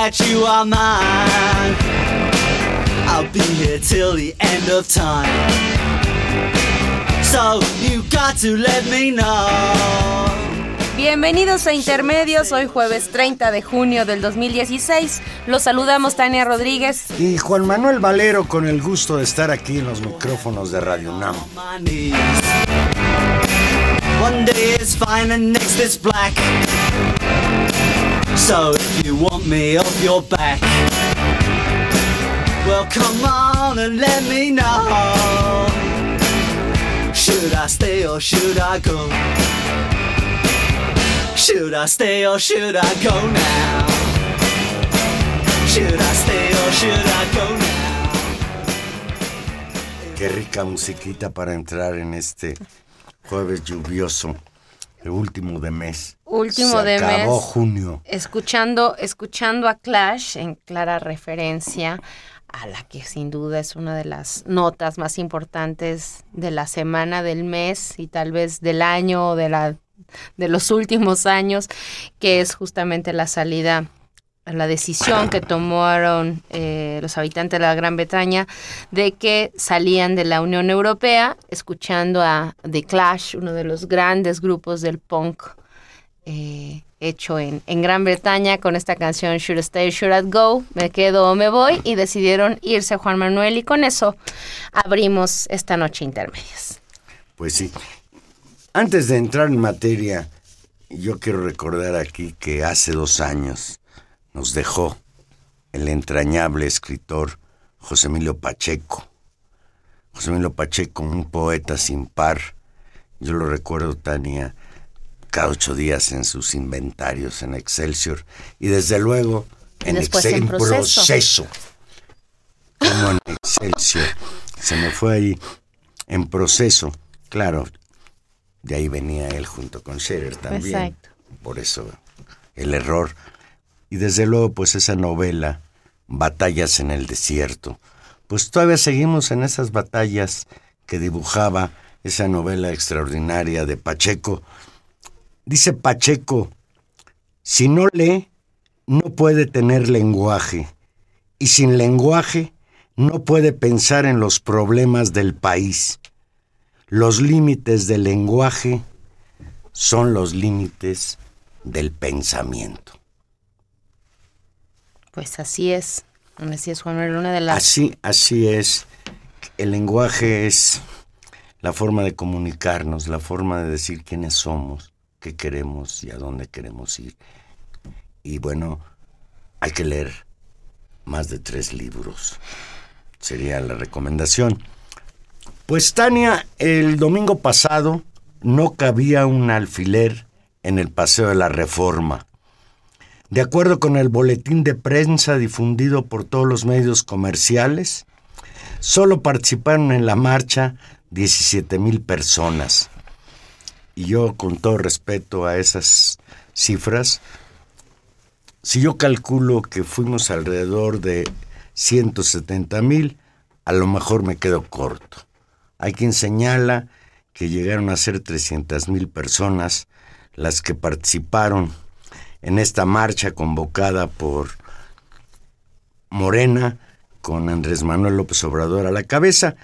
That you are mine, I'll be here till the end of time. So you got to let me know. Bienvenidos a Intermedios, hoy jueves 30 de junio del 2016. Los saludamos Tania Rodríguez. Y Juan Manuel Valero con el gusto de estar aquí en los micrófonos de Radio Nam. One day is fine and next is black. So you want me off your back, well come on and let me know. Should I stay or should I go? Should I stay or should I go now? Should I stay or should I go now? Qué rica musiquita para entrar en este jueves lluvioso, el último de mes. Último Se de acabó mes. junio. Escuchando, escuchando a Clash en clara referencia a la que sin duda es una de las notas más importantes de la semana, del mes y tal vez del año o de la de los últimos años, que es justamente la salida la decisión que tomaron eh, los habitantes de la Gran Bretaña de que salían de la Unión Europea, escuchando a The Clash, uno de los grandes grupos del punk eh, hecho en, en Gran Bretaña con esta canción Should I Stay, Should I Go, me quedo o me voy, y decidieron irse Juan Manuel y con eso abrimos esta noche intermedias. Pues sí. Antes de entrar en materia, yo quiero recordar aquí que hace dos años nos dejó el entrañable escritor José Emilio Pacheco. José Emilio Pacheco, un poeta sin par. Yo lo recuerdo, Tania, cada ocho días en sus inventarios en Excelsior. Y desde luego en, Después Excel- en proceso. proceso. Como en Excelsior. Se me fue ahí en proceso. Claro, de ahí venía él junto con Scherer también. Exacto. Por eso el error. Y desde luego, pues esa novela, Batallas en el Desierto. Pues todavía seguimos en esas batallas que dibujaba esa novela extraordinaria de Pacheco. Dice Pacheco, si no lee, no puede tener lenguaje. Y sin lenguaje, no puede pensar en los problemas del país. Los límites del lenguaje son los límites del pensamiento. Pues así es, así es una de las... Así, así es. El lenguaje es la forma de comunicarnos, la forma de decir quiénes somos, qué queremos y a dónde queremos ir. Y bueno, hay que leer más de tres libros. Sería la recomendación. Pues Tania, el domingo pasado no cabía un alfiler en el Paseo de la Reforma. De acuerdo con el boletín de prensa difundido por todos los medios comerciales, solo participaron en la marcha 17 mil personas. Y yo, con todo respeto a esas cifras, si yo calculo que fuimos alrededor de 170 mil, a lo mejor me quedo corto. Hay quien señala que llegaron a ser 300 mil personas las que participaron en esta marcha convocada por Morena con Andrés Manuel López Obrador a la cabeza.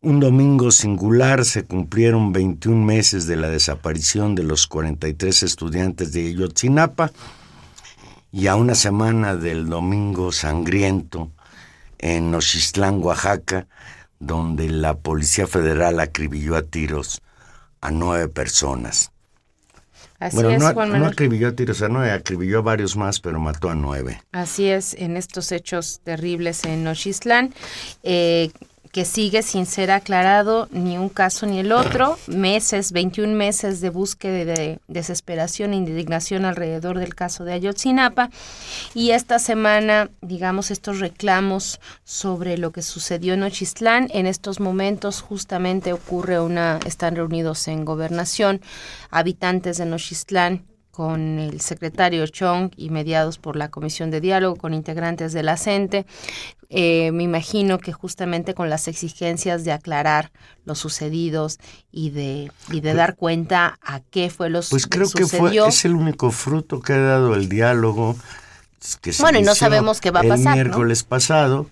Un domingo singular se cumplieron 21 meses de la desaparición de los 43 estudiantes de Ayotzinapa y a una semana del domingo sangriento en Nochistlán, Oaxaca, donde la Policía Federal acribilló a tiros a nueve personas. Así bueno, es, no, Juan no Manuel. acribilló a tiros a nueve, acribilló a varios más, pero mató a nueve. Así es, en estos hechos terribles en Nochistlán, eh, que sigue sin ser aclarado ni un caso ni el otro. Meses, 21 meses de búsqueda de desesperación e indignación alrededor del caso de Ayotzinapa. Y esta semana, digamos, estos reclamos sobre lo que sucedió en Nochistlán. En estos momentos justamente ocurre una, están reunidos en gobernación habitantes de Nochistlán con el secretario Chong y mediados por la Comisión de Diálogo con integrantes de la CENTE. Eh, me imagino que justamente con las exigencias de aclarar los sucedidos y de, y de dar cuenta a qué fue lo Pues creo que fue, es el único fruto que ha dado el diálogo. Que se Bueno, y no sabemos qué va a pasar, El ¿no? miércoles pasado,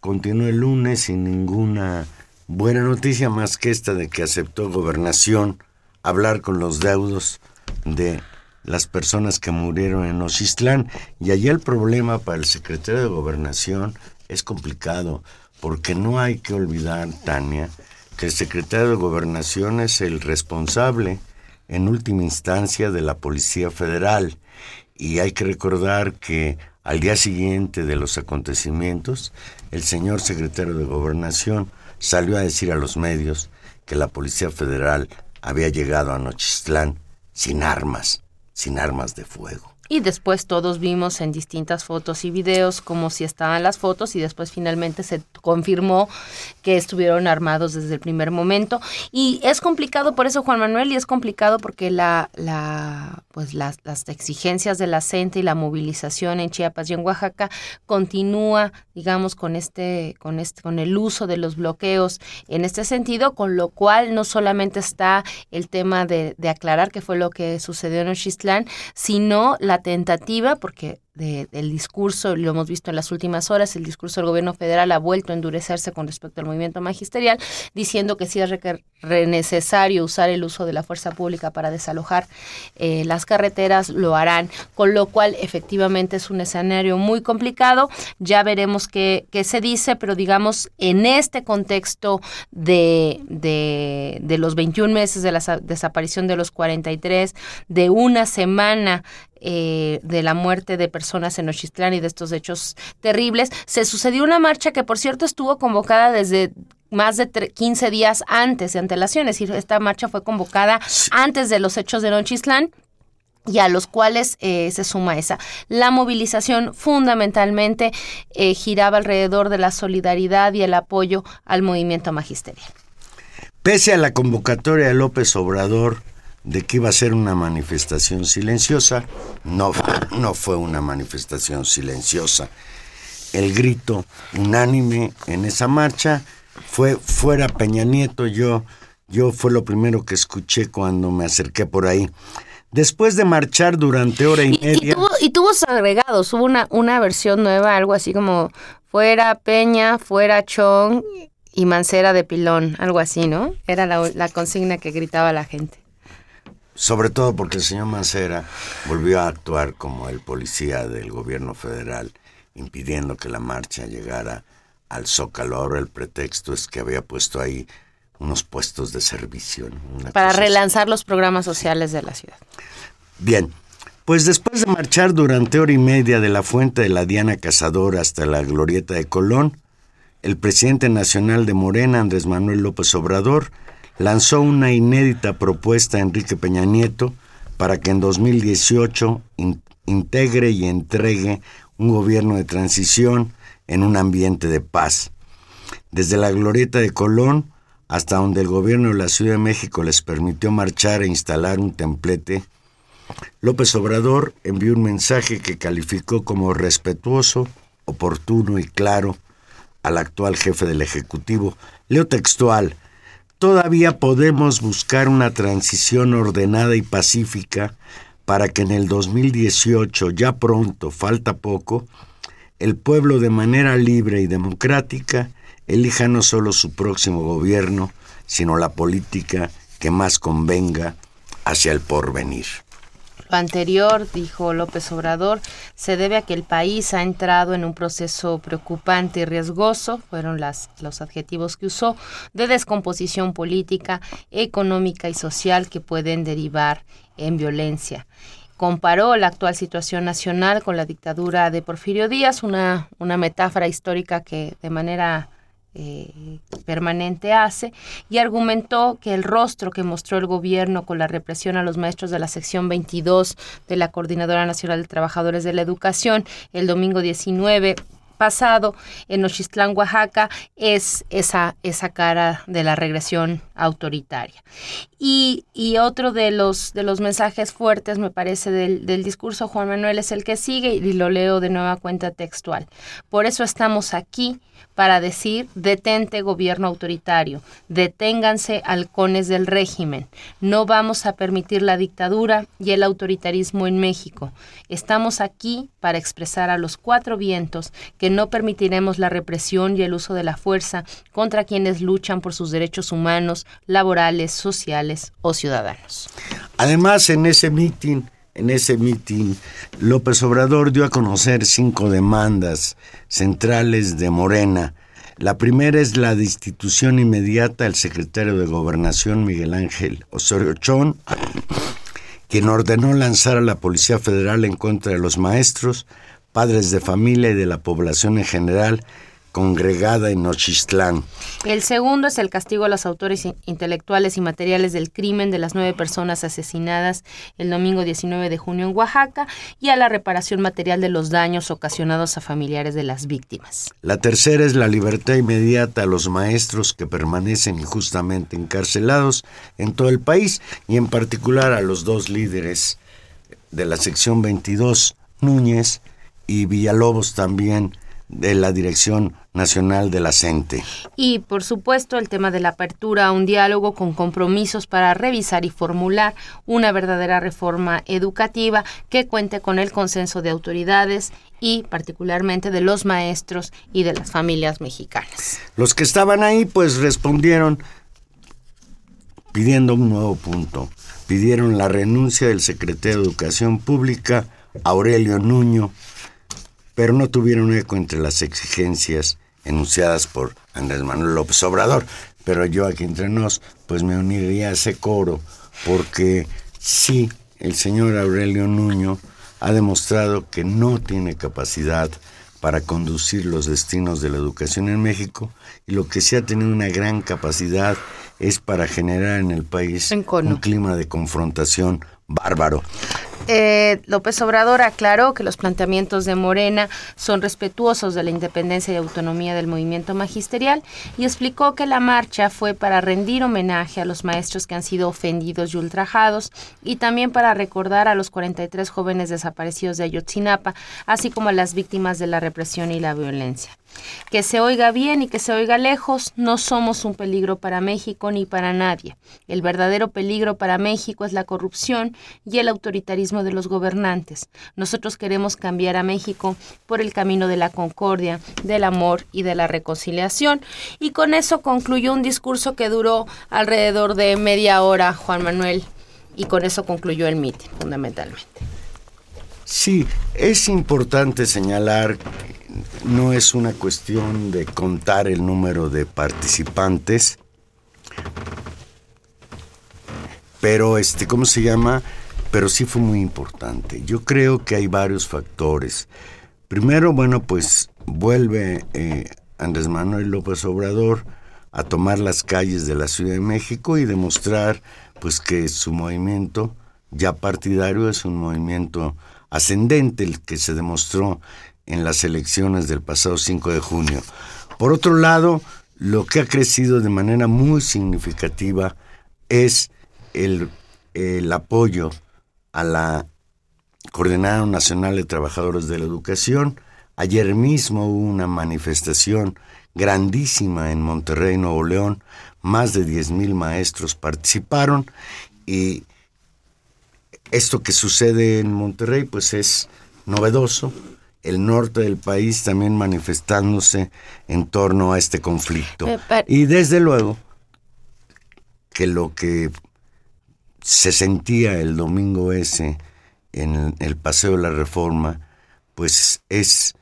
continuó el lunes sin ninguna buena noticia más que esta de que aceptó gobernación hablar con los deudos de las personas que murieron en Ocistlán. Y allí el problema para el secretario de gobernación es complicado, porque no hay que olvidar, Tania, que el secretario de gobernación es el responsable en última instancia de la Policía Federal. Y hay que recordar que al día siguiente de los acontecimientos, el señor secretario de gobernación salió a decir a los medios que la Policía Federal había llegado a Nochistlán sin armas, sin armas de fuego. Y después todos vimos en distintas fotos y videos como si estaban las fotos y después finalmente se confirmó que estuvieron armados desde el primer momento. Y es complicado por eso, Juan Manuel, y es complicado porque la, la, pues las, las exigencias de la y la movilización en Chiapas y en Oaxaca continúa, digamos, con este, con este, con el uso de los bloqueos en este sentido, con lo cual no solamente está el tema de, de aclarar qué fue lo que sucedió en Ochistlán, sino la tentativa, porque de, del discurso, lo hemos visto en las últimas horas, el discurso del gobierno federal ha vuelto a endurecerse con respecto al movimiento magisterial, diciendo que sí es necesario usar el uso de la fuerza pública para desalojar eh, las carreteras, lo harán, con lo cual efectivamente es un escenario muy complicado, ya veremos qué, qué se dice, pero digamos, en este contexto de, de, de los 21 meses de la sa- desaparición de los 43, de una semana eh, de la muerte de personas en Ochistlán y de estos hechos terribles. Se sucedió una marcha que, por cierto, estuvo convocada desde más de tre- 15 días antes de antelación, es decir, esta marcha fue convocada antes de los hechos de Nochistlán y a los cuales eh, se suma esa. La movilización fundamentalmente eh, giraba alrededor de la solidaridad y el apoyo al movimiento magisterial. Pese a la convocatoria de López Obrador de que iba a ser una manifestación silenciosa, no, no fue una manifestación silenciosa. El grito unánime en esa marcha fue fuera Peña Nieto. Yo, yo fue lo primero que escuché cuando me acerqué por ahí. Después de marchar durante hora y Y, y media, tuvo, y tuvo agregados, hubo una, una versión nueva, algo así como fuera Peña, fuera Chong y Mancera de Pilón, algo así, ¿no? Era la, la consigna que gritaba la gente. Sobre todo porque el señor Mancera volvió a actuar como el policía del gobierno federal, impidiendo que la marcha llegara al Zócalo. Ahora el pretexto es que había puesto ahí unos puestos de servicio. Para así. relanzar los programas sociales de la ciudad. Bien, pues después de marchar durante hora y media de la fuente de la Diana Cazadora hasta la glorieta de Colón, el presidente nacional de Morena, Andrés Manuel López Obrador, lanzó una inédita propuesta a Enrique Peña Nieto para que en 2018 in- integre y entregue un gobierno de transición en un ambiente de paz. Desde la glorieta de Colón hasta donde el gobierno de la Ciudad de México les permitió marchar e instalar un templete, López Obrador envió un mensaje que calificó como respetuoso, oportuno y claro al actual jefe del Ejecutivo. Leo textual, todavía podemos buscar una transición ordenada y pacífica para que en el 2018, ya pronto, falta poco, el pueblo de manera libre y democrática elija no solo su próximo gobierno, sino la política que más convenga hacia el porvenir. Anterior, dijo López Obrador, se debe a que el país ha entrado en un proceso preocupante y riesgoso, fueron las, los adjetivos que usó, de descomposición política, económica y social que pueden derivar en violencia. Comparó la actual situación nacional con la dictadura de Porfirio Díaz, una, una metáfora histórica que de manera eh, permanente hace, y argumentó que el rostro que mostró el gobierno con la represión a los maestros de la sección 22 de la Coordinadora Nacional de Trabajadores de la Educación el domingo 19 pasado en Nochistlán, Oaxaca, es esa, esa cara de la regresión autoritaria. Y, y, otro de los, de los mensajes fuertes, me parece, del, del discurso Juan Manuel es el que sigue y lo leo de nueva cuenta textual. Por eso estamos aquí para decir detente gobierno autoritario, deténganse halcones del régimen, no vamos a permitir la dictadura y el autoritarismo en México. Estamos aquí para expresar a los cuatro vientos que no permitiremos la represión y el uso de la fuerza contra quienes luchan por sus derechos humanos, laborales, sociales o ciudadanos. Además, en ese mitin en ese mitin, López Obrador dio a conocer cinco demandas centrales de Morena. La primera es la destitución inmediata del secretario de Gobernación Miguel Ángel Osorio Chón, quien ordenó lanzar a la Policía Federal en contra de los maestros, padres de familia y de la población en general congregada en Nochistlán. El segundo es el castigo a los autores intelectuales y materiales del crimen de las nueve personas asesinadas el domingo 19 de junio en Oaxaca y a la reparación material de los daños ocasionados a familiares de las víctimas. La tercera es la libertad inmediata a los maestros que permanecen injustamente encarcelados en todo el país y en particular a los dos líderes de la sección 22, Núñez y Villalobos también de la Dirección Nacional de la CENTE. Y, por supuesto, el tema de la apertura a un diálogo con compromisos para revisar y formular una verdadera reforma educativa que cuente con el consenso de autoridades y particularmente de los maestros y de las familias mexicanas. Los que estaban ahí pues respondieron pidiendo un nuevo punto. Pidieron la renuncia del secretario de Educación Pública, Aurelio Nuño, pero no tuvieron eco entre las exigencias enunciadas por Andrés Manuel López Obrador. Pero yo aquí entre nos, pues me uniría a ese coro, porque sí, el señor Aurelio Nuño ha demostrado que no tiene capacidad para conducir los destinos de la educación en México y lo que sí ha tenido una gran capacidad es para generar en el país un clima de confrontación bárbaro. Eh, López Obrador aclaró que los planteamientos de Morena son respetuosos de la independencia y autonomía del movimiento magisterial y explicó que la marcha fue para rendir homenaje a los maestros que han sido ofendidos y ultrajados y también para recordar a los 43 jóvenes desaparecidos de Ayotzinapa, así como a las víctimas de la represión y la violencia. Que se oiga bien y que se oiga lejos, no somos un peligro para México ni para nadie. El verdadero peligro para México es la corrupción y el autoritarismo de los gobernantes. Nosotros queremos cambiar a México por el camino de la concordia, del amor y de la reconciliación. Y con eso concluyó un discurso que duró alrededor de media hora, Juan Manuel, y con eso concluyó el mitin, fundamentalmente. Sí, es importante señalar no es una cuestión de contar el número de participantes, pero este, ¿cómo se llama? Pero sí fue muy importante. Yo creo que hay varios factores. Primero, bueno, pues vuelve eh, Andrés Manuel López Obrador a tomar las calles de la Ciudad de México y demostrar pues que su movimiento ya partidario es un movimiento ascendente, el que se demostró en las elecciones del pasado 5 de junio. Por otro lado, lo que ha crecido de manera muy significativa es el, apoyo a la Coordinadora Nacional de Trabajadores de la Educación. Ayer mismo hubo una manifestación grandísima en Monterrey, Nuevo León. Más de 10.000 maestros participaron y esto que sucede en Monterrey pues es novedoso el norte del país también manifestándose en torno a este conflicto. Eh, y desde luego que lo que se sentía el domingo ese en el Paseo de la Reforma, pues es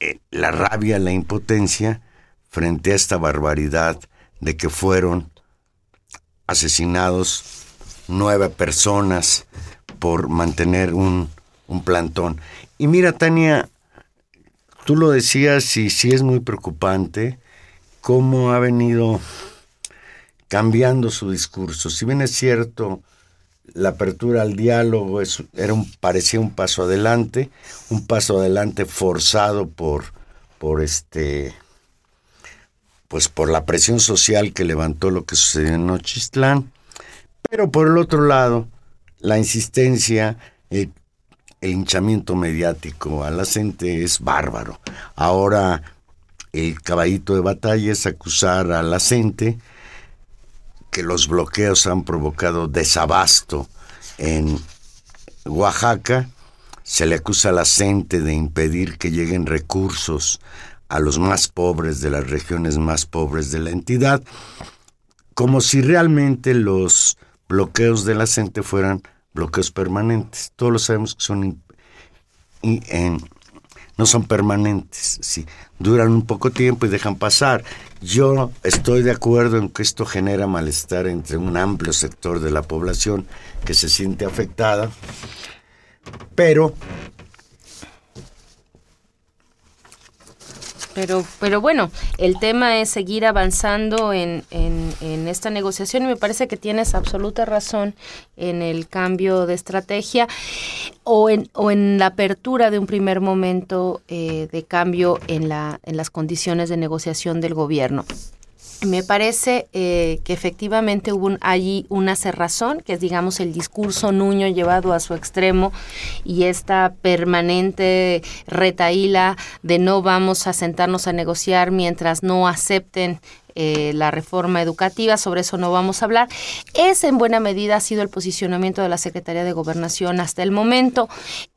eh, la rabia, la impotencia frente a esta barbaridad de que fueron asesinados nueve personas por mantener un, un plantón. Y mira, Tania, tú lo decías y sí es muy preocupante cómo ha venido cambiando su discurso. Si bien es cierto, la apertura al diálogo es, era parecía un paso adelante, un paso adelante forzado por, por este pues por la presión social que levantó lo que sucedió en Nochistlán, pero por el otro lado, la insistencia, el, el hinchamiento mediático a la gente es bárbaro. Ahora el caballito de batalla es acusar a la gente que los bloqueos han provocado desabasto en Oaxaca. Se le acusa a la gente de impedir que lleguen recursos a los más pobres de las regiones más pobres de la entidad, como si realmente los bloqueos de la gente fueran bloqueos permanentes. Todos lo sabemos que son en, no son permanentes, sí, duran un poco tiempo y dejan pasar. Yo estoy de acuerdo en que esto genera malestar entre un amplio sector de la población que se siente afectada, pero Pero, pero bueno, el tema es seguir avanzando en, en, en, esta negociación y me parece que tienes absoluta razón en el cambio de estrategia o en, o en la apertura de un primer momento eh, de cambio en, la, en las condiciones de negociación del gobierno. Me parece eh, que efectivamente hubo allí una cerrazón, que es digamos el discurso Nuño llevado a su extremo y esta permanente retaíla de no vamos a sentarnos a negociar mientras no acepten eh, la reforma educativa, sobre eso no vamos a hablar. Ese en buena medida ha sido el posicionamiento de la Secretaría de Gobernación hasta el momento.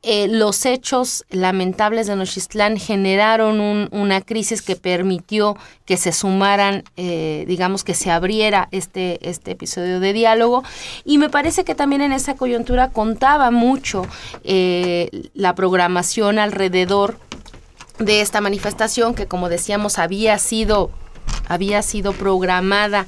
Eh, los hechos lamentables de Nochistlán generaron una crisis que permitió que se sumaran, eh, digamos que se abriera este, este episodio de diálogo y me parece que también en esa coyuntura contaba mucho la programación alrededor de esta manifestación que como decíamos había sido había sido programada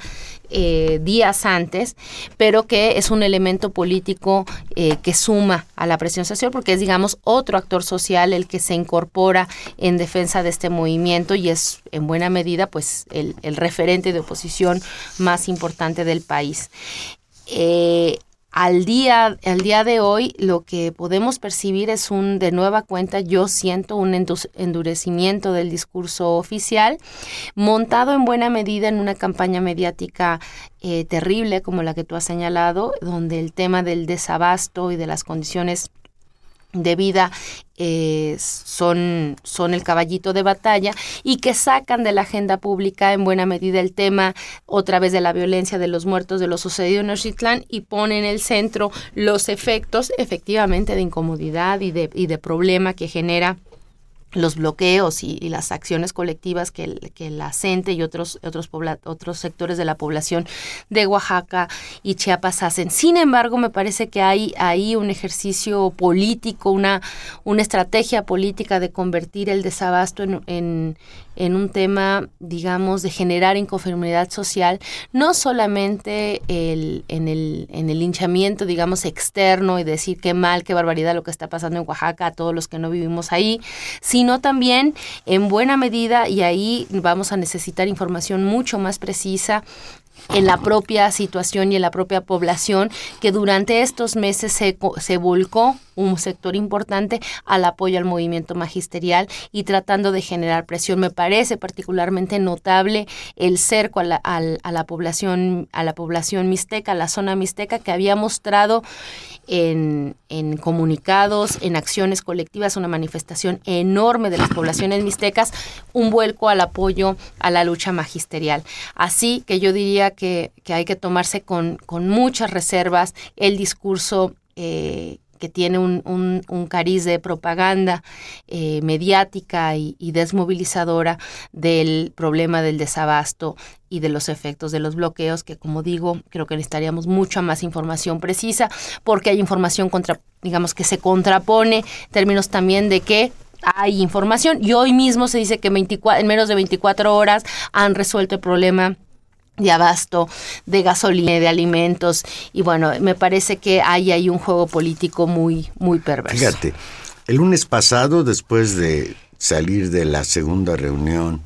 eh, días antes, pero que es un elemento político eh, que suma a la presión social porque es, digamos, otro actor social el que se incorpora en defensa de este movimiento y es en buena medida pues el, referente de oposición más importante del país. Eh, al día, al día de hoy lo que podemos percibir es un, de nueva cuenta, yo siento un endurecimiento del discurso oficial, montado en buena medida en una campaña mediática eh, terrible como la que tú has señalado, donde el tema del desabasto y de las condiciones de vida eh, son, son el caballito de batalla y que sacan de la agenda pública en buena medida el tema otra vez de la violencia de los muertos de lo sucedido en Oxitlán y ponen en el centro los efectos efectivamente de incomodidad y de, y de problema que genera los bloqueos y, las acciones colectivas que, que la CENTE y otros, otros, otros sectores de la población de Oaxaca y Chiapas hacen. Sin embargo, me parece que hay ahí un ejercicio político, una, una estrategia política de convertir el desabasto en, en un tema, digamos, de generar inconformidad social, no solamente el, en, el, en el linchamiento, digamos, externo y decir qué mal, qué barbaridad lo que está pasando en Oaxaca a todos los que no vivimos ahí, sino también en buena medida, y ahí vamos a necesitar información mucho más precisa en la propia situación y en la propia población que durante estos meses se, se volcó un sector importante al apoyo al movimiento magisterial y tratando de generar presión. Me parece particularmente notable el cerco a la, a la población, a la población mixteca, a la zona mixteca, que había mostrado en, en, comunicados, en acciones colectivas, una manifestación enorme de las poblaciones mixtecas, un vuelco al apoyo a la lucha magisterial. Así que yo diría que, que hay que tomarse con, con muchas reservas el discurso eh, que tiene un, un, cariz de propaganda eh, mediática y, desmovilizadora del problema del desabasto y de los efectos de los bloqueos, que como digo, creo que necesitaríamos mucha más información precisa, porque hay información contra, digamos, que se contrapone, en términos también de que hay información. Y hoy mismo se dice que 24, en menos de 24 horas han resuelto el problema de abasto, de gasolina, de alimentos. Y bueno, me parece que hay ahí un juego político muy, muy perverso. Fíjate, el lunes pasado, después de salir de la segunda reunión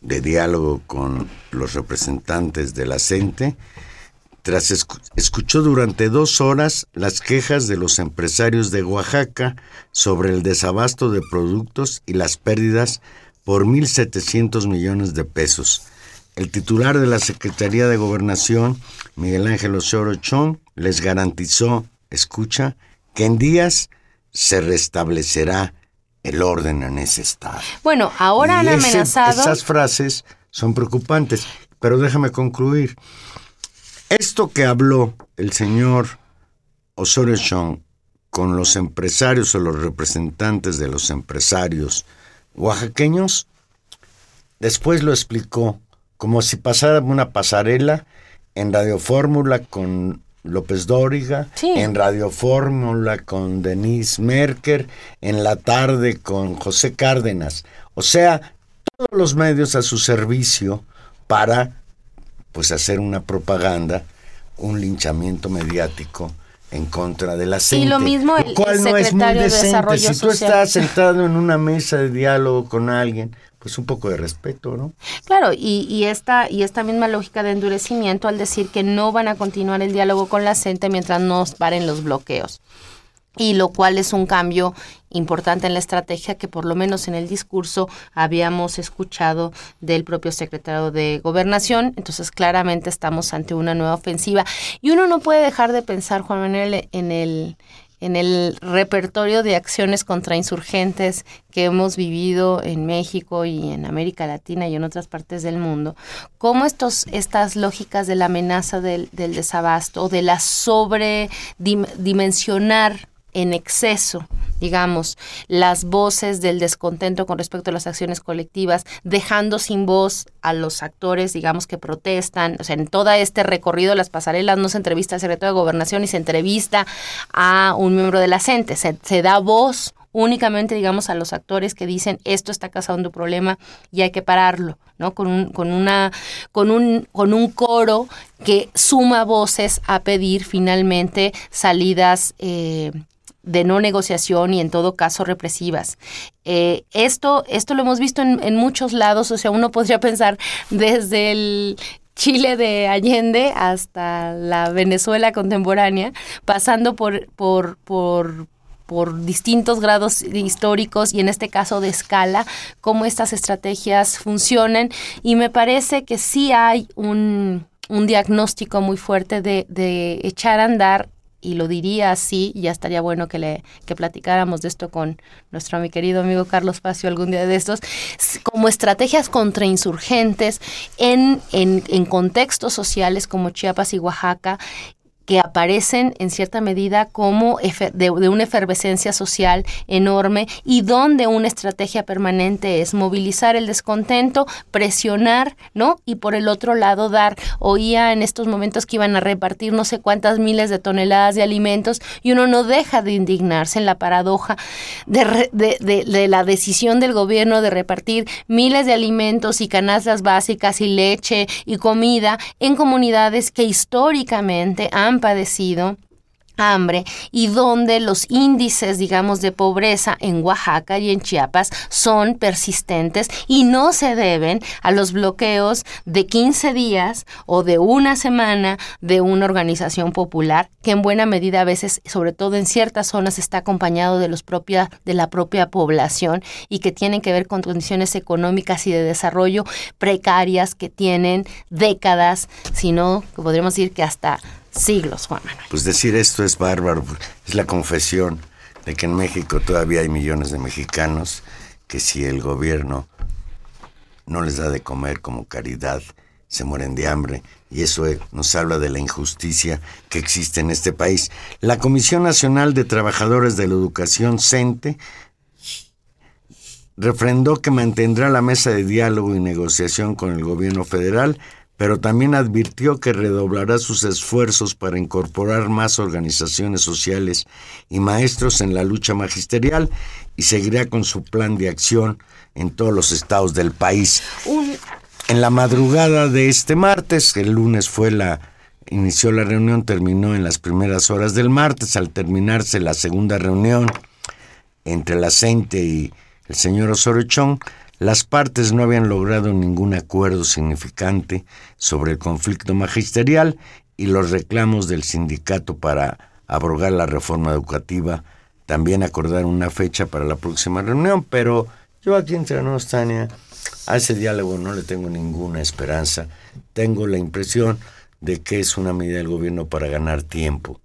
de diálogo con los representantes de la CENTE, tras escuchó durante dos horas las quejas de los empresarios de Oaxaca sobre el desabasto de productos y las pérdidas por 1.700 millones de pesos. El titular de la Secretaría de Gobernación, Miguel Ángel Osorio Chong, les garantizó, escucha, que en días se restablecerá el orden en ese estado. Bueno, ahora han amenazado. Esas frases son preocupantes, pero déjame concluir. Esto que habló el señor Osorio Chong con los empresarios o los representantes de los empresarios oaxaqueños, después lo explicó como si pasara una pasarela en Radio Fórmula con López Dóriga, en Radio Fórmula con Denise Merker, en la tarde con José Cárdenas. O sea, todos los medios a su servicio para pues hacer una propaganda, un linchamiento mediático en contra de la gente. Y lo mismo el, cual no es muy decente. si tú estás sentado en una mesa de diálogo con alguien, pues un poco de respeto, ¿no? Claro, y, y, esta, y esta misma lógica de endurecimiento al decir que no van a continuar el diálogo con la gente mientras no paren los bloqueos y lo cual es un cambio importante en la estrategia que por lo menos en el discurso habíamos escuchado del propio secretario de Gobernación. Entonces claramente estamos ante una nueva ofensiva y uno no puede dejar de pensar, Juan Manuel, en el en el repertorio de acciones contra insurgentes que hemos vivido en México y en América Latina y en otras partes del mundo, cómo estos, estas lógicas de la amenaza del, del desabasto o de la sobredimensionar en exceso, digamos, las voces del descontento con respecto a las acciones colectivas, dejando sin voz a los actores, digamos, que protestan. O sea, en todo este recorrido las pasarelas no se entrevista al secretario de Gobernación y se entrevista a un miembro de la CENTE. Se, se da voz únicamente, digamos, a los actores que dicen esto está causando un problema y hay que pararlo, ¿no? Con un, con una, con un, con un coro que suma voces a pedir finalmente salidas eh, de no negociación y en todo caso represivas. Eh, esto, esto lo hemos visto en, en, muchos lados, o sea, uno podría pensar desde el Chile de Allende hasta la Venezuela contemporánea, pasando por, por, por, distintos grados históricos y en este caso de escala, cómo estas estrategias funcionan. Y me parece que sí hay un, un diagnóstico muy fuerte de, de echar a andar y lo diría así, ya estaría bueno que le que platicáramos de esto con nuestro mi querido amigo Carlos Facio algún día de estos, como estrategias contrainsurgentes en, en, en contextos sociales como Chiapas y Oaxaca que aparecen en cierta medida como de, una efervescencia social enorme y donde una estrategia permanente es movilizar el descontento, presionar, ¿no? Y por el otro lado dar, oía en estos momentos que iban a repartir no sé cuántas miles de toneladas de alimentos y uno no deja de indignarse en la paradoja de, de, de la decisión del gobierno de repartir miles de alimentos y canastas básicas y leche y comida en comunidades que históricamente han padecido hambre y donde los índices, digamos, de pobreza en Oaxaca y en Chiapas son persistentes y no se deben a los bloqueos de 15 días o de una semana de una organización popular que en buena medida a veces, sobre todo en ciertas zonas, está acompañado de los propia, de la propia población y que tienen que ver con condiciones económicas y de desarrollo precarias que tienen décadas, sino podríamos decir que hasta siglos, Juan Manuel. Pues decir esto es bárbaro, es la confesión de que en México todavía hay millones de mexicanos que si el gobierno no les da de comer como caridad, se mueren de hambre. Y eso eh, nos habla de la injusticia que existe en este país. La Comisión Nacional de Trabajadores de la Educación, CENTE, refrendó que mantendrá la mesa de diálogo y negociación con el gobierno federal pero también advirtió que redoblará sus esfuerzos para incorporar más organizaciones sociales y maestros en la lucha magisterial y seguirá con su plan de acción en todos los estados del país. En la madrugada de este martes, el lunes fue la inició la reunión, terminó en las primeras horas del martes, al terminarse la segunda reunión entre la CENTE y el señor Osorio Chong, las partes no habían logrado ningún acuerdo significante sobre el conflicto magisterial y los reclamos del sindicato para abrogar la reforma educativa. También acordaron una fecha para la próxima reunión, pero yo aquí entre nos, Tania, a ese diálogo no le tengo ninguna esperanza. Tengo la impresión de que es una medida del gobierno para ganar tiempo.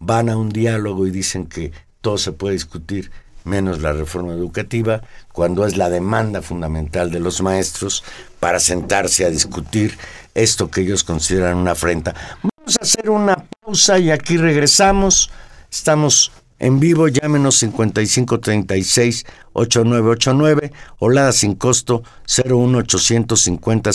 Van a un diálogo y dicen que todo se puede discutir menos la reforma educativa, cuando es la demanda fundamental de los maestros para sentarse a discutir esto que ellos consideran una afrenta. Vamos a hacer una pausa y aquí regresamos. Estamos en vivo, llámenos 5536 8989 o sin costo 01850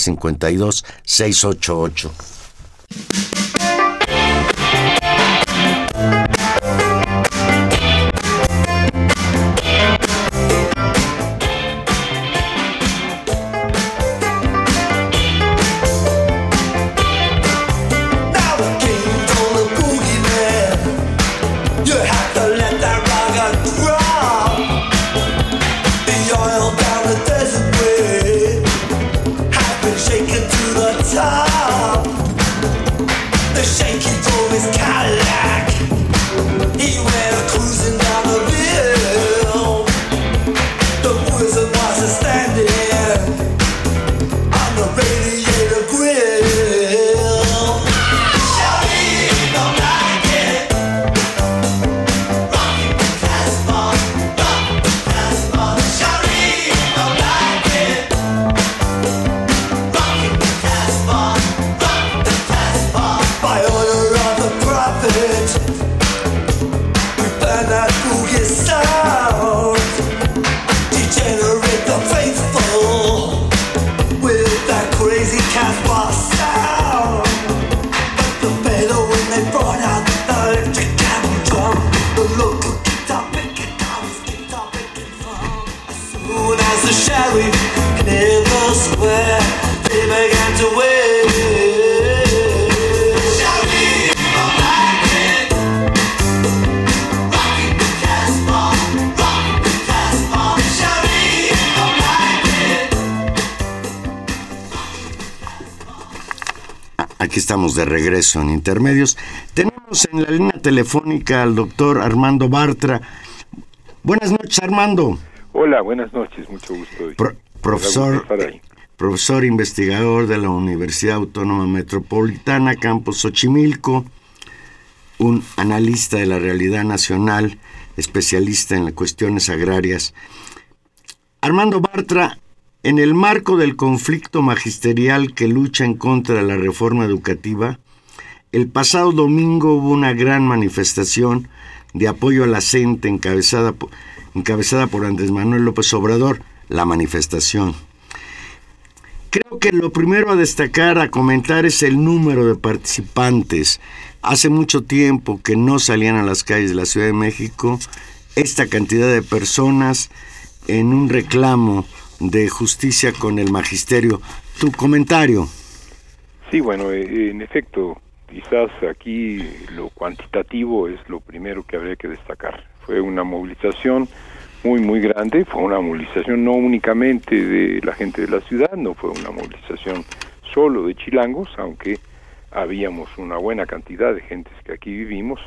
estamos de regreso en Intermedios. Tenemos en la línea telefónica al doctor Armando Bartra. Buenas noches, Armando. Hola, buenas noches, mucho gusto. profesor, profesor investigador de la Universidad Autónoma Metropolitana, Campus Xochimilco, un analista de la realidad nacional, especialista en cuestiones agrarias. Armando Bartra, en el marco del conflicto magisterial que lucha en contra de la reforma educativa, el pasado domingo hubo una gran manifestación de apoyo a la CENTE encabezada por, encabezada por Andrés Manuel López Obrador, la manifestación. Creo que lo primero a destacar, a comentar, es el número de participantes. Hace mucho tiempo que no salían a las calles de la Ciudad de México esta cantidad de personas en un reclamo de justicia con el magisterio. Tu comentario. Sí, bueno, eh, en efecto, quizás aquí lo cuantitativo es lo primero que habría que destacar. Fue una movilización muy, muy grande, fue una movilización no únicamente de la gente de la ciudad, no fue una movilización solo de chilangos, aunque habíamos una buena cantidad de gentes que aquí vivimos,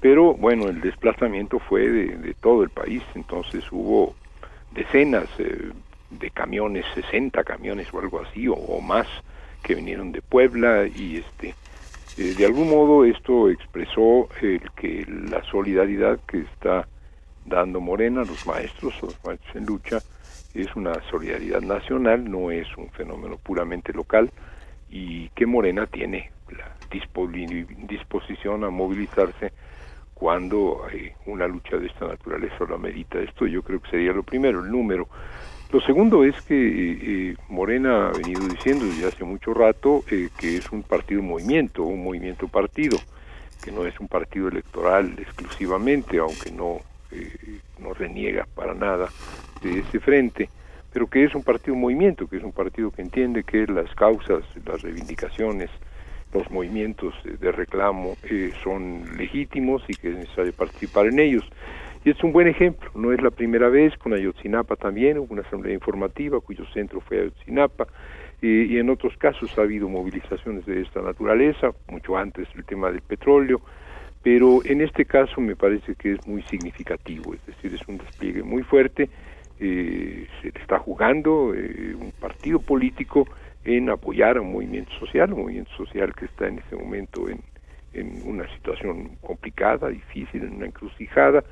pero bueno, el desplazamiento fue de, todo el país, entonces hubo decenas, eh, de camiones, 60 camiones o algo así, o, más, que vinieron de Puebla y este eh, de algún modo esto expresó el que la solidaridad que está dando Morena, los maestros, los maestros en lucha, es una solidaridad nacional, no es un fenómeno puramente local y que Morena tiene la disposición a movilizarse cuando hay una lucha de esta naturaleza lo amerita. Esto yo creo que sería lo primero, el número. Lo segundo es que eh, eh, Morena ha venido diciendo desde hace mucho rato eh, que es un partido movimiento, un movimiento partido, que no es un partido electoral exclusivamente, aunque no, no reniega para nada de ese frente, pero que es un partido movimiento, que es un partido que entiende que las causas, las reivindicaciones, los movimientos de reclamo son legítimos y que es necesario participar en ellos. Y es un buen ejemplo, no es la primera vez, con Ayotzinapa también hubo una asamblea informativa cuyo centro fue Ayotzinapa, y, en otros casos ha habido movilizaciones de esta naturaleza, mucho antes el tema del petróleo, pero en este caso me parece que es muy significativo, es decir, es un despliegue muy fuerte, eh, se está jugando eh, un partido político en apoyar a un movimiento social, un movimiento social que está en este momento en, en una situación complicada, difícil, en una encrucijada,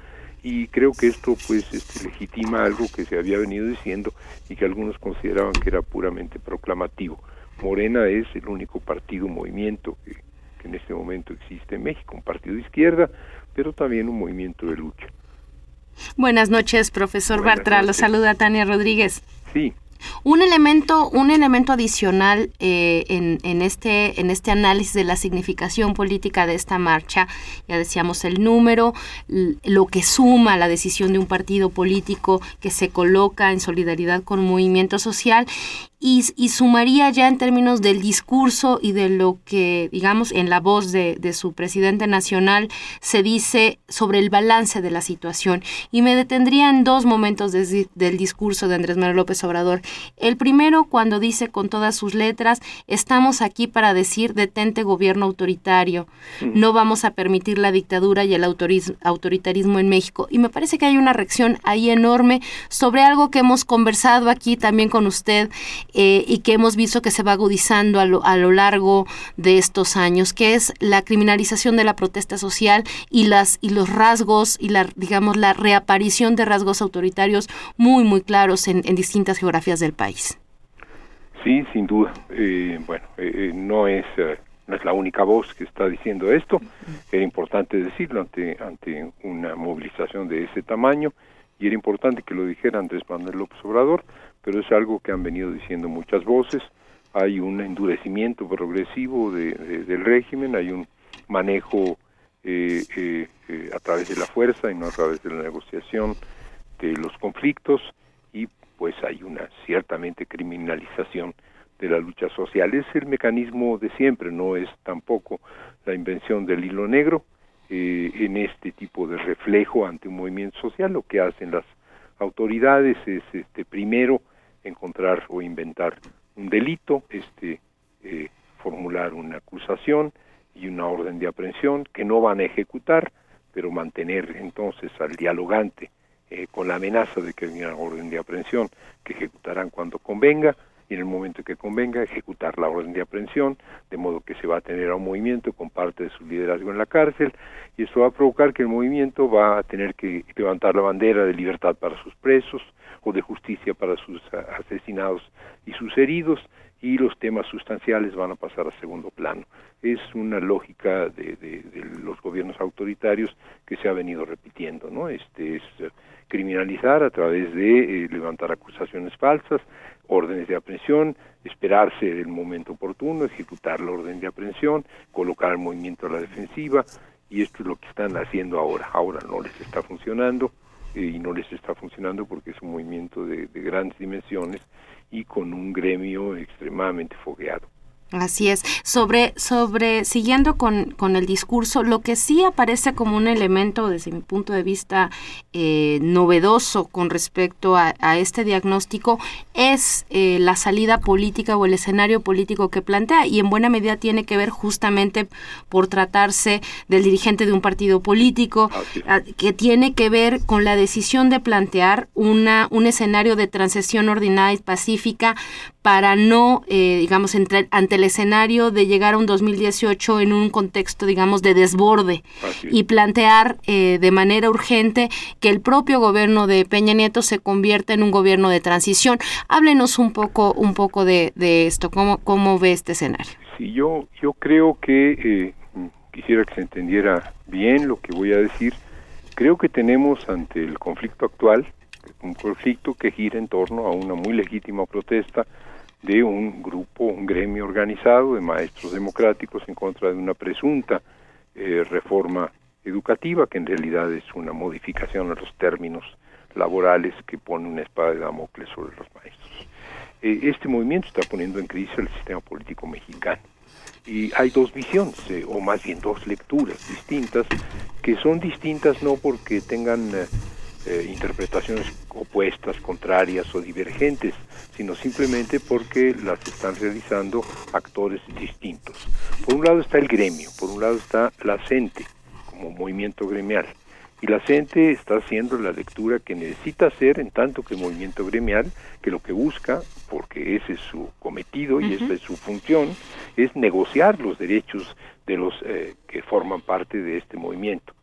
y creo que esto pues este, legitima algo que se había venido diciendo y que algunos consideraban que era puramente proclamativo. Morena es el único partido, movimiento que, en este momento existe en México, un partido de izquierda, pero también un movimiento de lucha. Buenas noches, profesor Bartra. Lo saluda Tania Rodríguez. Sí. Un elemento, un elemento adicional eh, en, en, este, en este análisis de la significación política de esta marcha, ya decíamos el número, lo que suma la decisión de un partido político que se coloca en solidaridad con un movimiento social y, sumaría ya en términos del discurso y de lo que, digamos, en la voz de, su presidente nacional se dice sobre el balance de la situación. Y me detendría en dos momentos del discurso de Andrés Manuel López Obrador. El primero, cuando dice con todas sus letras, estamos aquí para decir detente gobierno autoritario, no vamos a permitir la dictadura y el autoritarismo en México. Y me parece que hay una reacción ahí enorme sobre algo que hemos conversado aquí también con usted eh, y que hemos visto que se va agudizando a lo, a lo largo de estos años, que es la criminalización de la protesta social y las y los rasgos y la digamos la reaparición de rasgos autoritarios muy muy claros en, distintas geografías del país. Sí, sin duda. Eh, bueno, eh, no es no es la única voz que está diciendo esto. Era importante decirlo ante ante una movilización de ese tamaño y era importante que lo dijera Andrés Manuel López Obrador pero es algo que han venido diciendo muchas voces. Hay un endurecimiento progresivo del régimen, hay un manejo eh, eh, eh, a través de la fuerza y no a través de la negociación de los conflictos y pues hay una ciertamente criminalización de la lucha social. Es el mecanismo de siempre, no es tampoco la invención del hilo negro. en este tipo de reflejo ante un movimiento social, lo que hacen las autoridades es este primero encontrar o inventar un delito, este, eh, formular una acusación y una orden de aprehensión que no van a ejecutar, pero mantener entonces al dialogante eh, con la amenaza de que hay una orden de aprehensión que ejecutarán cuando convenga y en el momento que convenga ejecutar la orden de aprehensión, de modo que se va a tener a un movimiento con parte de su liderazgo en la cárcel y eso va a provocar que el movimiento va a tener que levantar la bandera de libertad para sus presos, de justicia para sus asesinados y sus heridos y los temas sustanciales van a pasar a segundo plano. Es una lógica de, de, los gobiernos autoritarios que se ha venido repitiendo, ¿no? Este es eh, criminalizar a través de eh, levantar acusaciones falsas, órdenes de aprehensión, esperarse el momento oportuno, ejecutar la orden de aprehensión, colocar el movimiento a la defensiva, y esto es lo que están haciendo ahora. Ahora no les está funcionando, y no les está funcionando porque es un movimiento de, de grandes dimensiones y con un gremio extremadamente fogueado. Así es. Sobre, sobre, siguiendo con, con, el discurso, lo que sí aparece como un elemento, desde mi punto de vista, eh, novedoso con respecto a, este diagnóstico es eh, la salida política o el escenario político que plantea y en buena medida tiene que ver justamente por tratarse del dirigente de un partido político, que tiene que ver con la decisión de plantear una, un escenario de transición ordinaria y pacífica para no, eh, digamos, entre, ante el escenario de llegar a un 2018 en un contexto, digamos, de desborde y plantear eh, de manera urgente que el propio gobierno de Peña Nieto se convierta en un gobierno de transición. Háblenos un poco, un poco de, esto, ¿Cómo, cómo ve este escenario. Sí, yo, yo creo que eh, quisiera que se entendiera bien lo que voy a decir. Creo que tenemos ante el conflicto actual un conflicto que gira en torno a una muy legítima protesta de un grupo, un gremio organizado de maestros democráticos en contra de una presunta eh, reforma educativa que en realidad es una modificación a los términos laborales que pone una espada de Damocles sobre los maestros. Eh, este movimiento está poniendo en crisis el sistema político mexicano y hay dos visiones, eh, o más bien dos lecturas distintas, que son distintas no porque tengan eh, interpretaciones opuestas, contrarias o divergentes, sino simplemente porque las están realizando actores distintos. Por un lado está el gremio, por un lado está la CENTE como movimiento gremial, y la CENTE está haciendo la lectura que necesita hacer en tanto que movimiento gremial, que lo que busca, porque ese es su cometido y esa es su función, es negociar los derechos de los eh, que forman parte de este movimiento.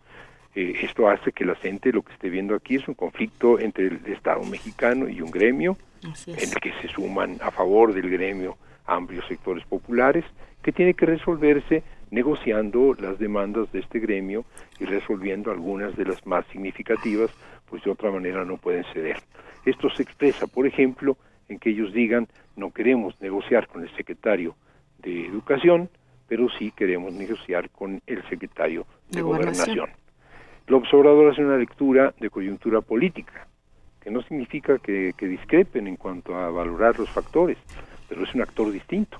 Eh, esto hace que la gente lo que esté viendo aquí es un conflicto entre el Estado mexicano y un gremio, en el que se suman a favor del gremio amplios sectores populares, que tiene que resolverse negociando las demandas de este gremio y resolviendo algunas de las más significativas, pues de otra manera no pueden ceder. Esto se expresa, por ejemplo, en que ellos digan no queremos negociar con el secretario de Educación, pero sí queremos negociar con el secretario de, Gobernación. El observador hace una lectura de coyuntura política, que no significa que, discrepen en cuanto a valorar los factores, pero es un actor distinto.